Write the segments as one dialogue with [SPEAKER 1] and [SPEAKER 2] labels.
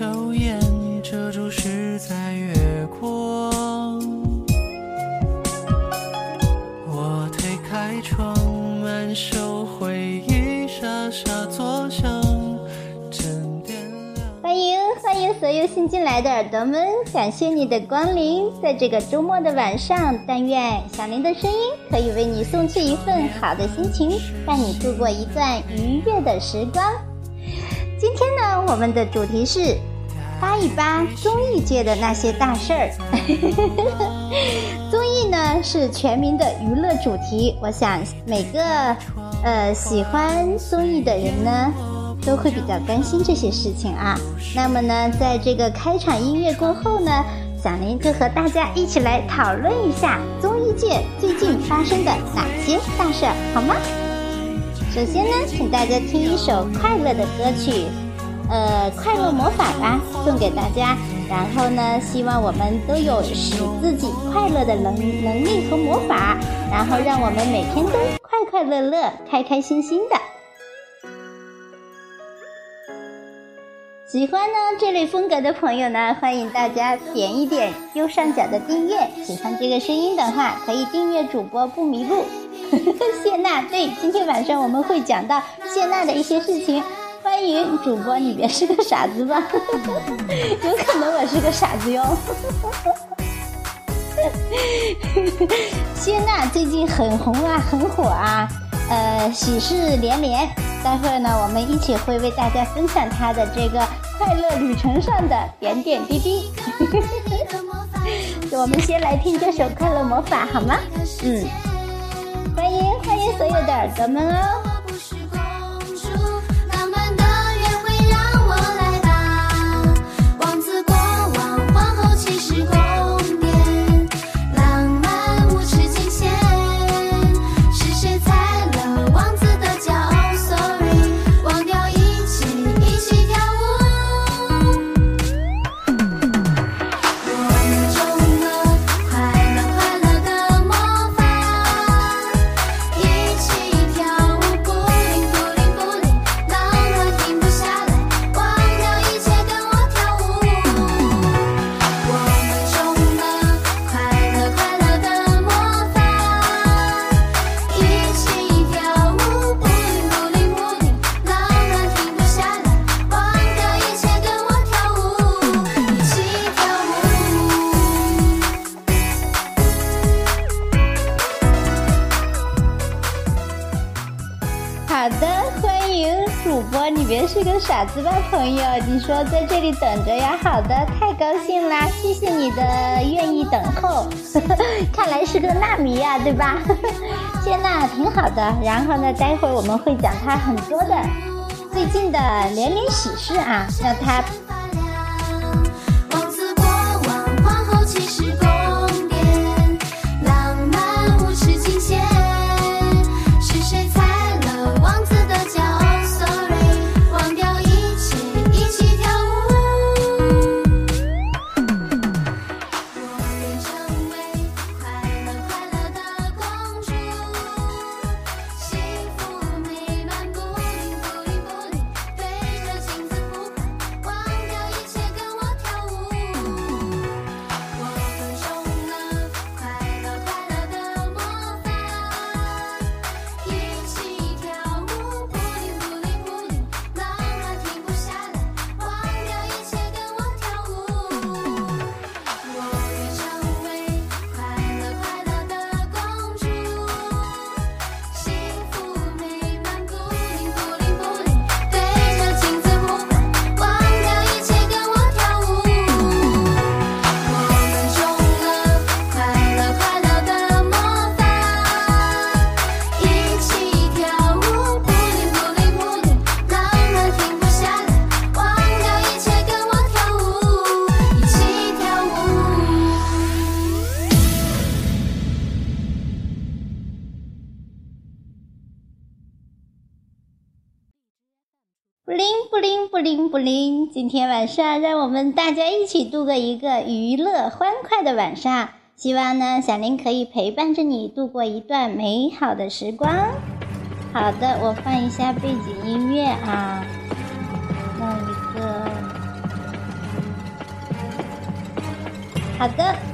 [SPEAKER 1] 秋雁遮住十载月光。我推开窗，满袖回忆，傻傻作响，枕边凉。
[SPEAKER 2] 欢迎欢迎所有新进来的耳朵们，感谢你的光临，在这个周末的晚上，但愿小林的声音可以为你送去一份好的心情，带你度过一段愉悦的时光。今天呢，我们的主题是。扒一扒综艺界的那些大事儿。综艺呢是全民的娱乐主题，我想每个呃喜欢综艺的人呢。都会比较关心这些事情啊。那么呢，在这个开场音乐过后呢，小林就和大家一起来讨论一下综艺界最近发生的哪些大事儿，好吗？首先呢，请大家听一首快乐的歌曲，呃，快乐魔法吧，送给大家。然后呢，希望我们都有使自己快乐的能能力和魔法，然后让我们每天都快快乐乐、开开心心的。喜欢呢这类风格的朋友呢，欢迎大家点一点右上角的订阅。喜欢这个声音的话，可以订阅主播不迷路。谢娜，对，今天晚上我们会讲到谢娜的一些事情。欢迎主播，你别是个傻子吧？有可能我是个傻子哟。谢娜最近很红啊，很火啊，呃，喜事连连。待会儿呢，我们一起会为大家分享她的这个。快乐旅程上的点点滴滴，我们先来听这首《快乐魔法》好吗？嗯，欢迎欢迎所有的耳朵们哦。是个傻子吧，朋友？你说在这里等着呀？好的，太高兴啦！谢谢你的愿意等候，看来是个纳米呀，对吧？谢娜挺好的。然后呢，待会儿我们会讲他很多的最近的连连喜事啊，让灵。不灵！今天晚上让我们大家一起度过一个娱乐欢快的晚上。希望呢，小林可以陪伴着你度过一段美好的时光。好的，我放一下背景音乐啊，弄一个。好的。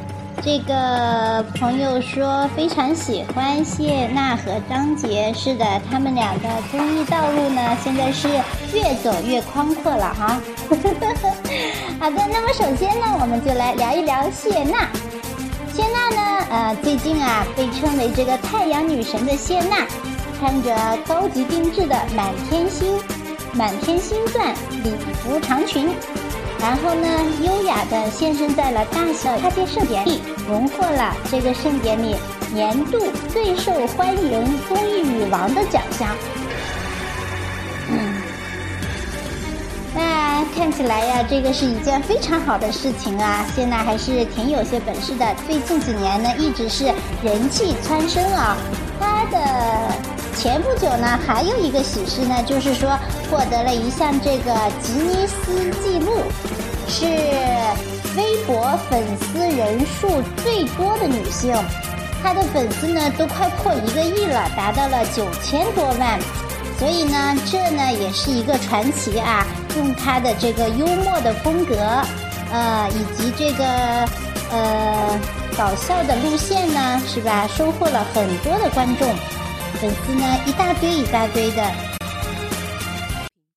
[SPEAKER 2] 这个朋友说非常喜欢谢娜和张杰，是的，他们俩的综艺道路呢，现在是越走越宽阔了哈。好的，那么首先呢，我们就来聊一聊谢娜。谢娜呢，呃，最近啊，被称为这个太阳女神的谢娜，穿着高级定制的满天星、满天星钻礼服长裙，然后呢，优雅的现身在了大小咖啡盛典里，荣获了这个盛典里年度最受欢迎综艺女王的奖项。那看起来呀，这个是一件非常好的事情啊！谢娜还是挺有些本事的。最近几年呢，一直是人气蹿升啊。她的前不久呢，还有一个喜事呢，就是说获得了一项这个吉尼斯纪录，是微博粉丝人数最多的女性。她的粉丝呢，都快破一个亿了，达到了九千多万。所以呢，这呢也是一个传奇啊。用他的这个幽默的风格，呃，以及这个呃搞笑的路线呢，是吧？收获了很多的观众，粉丝呢一大堆一大堆的。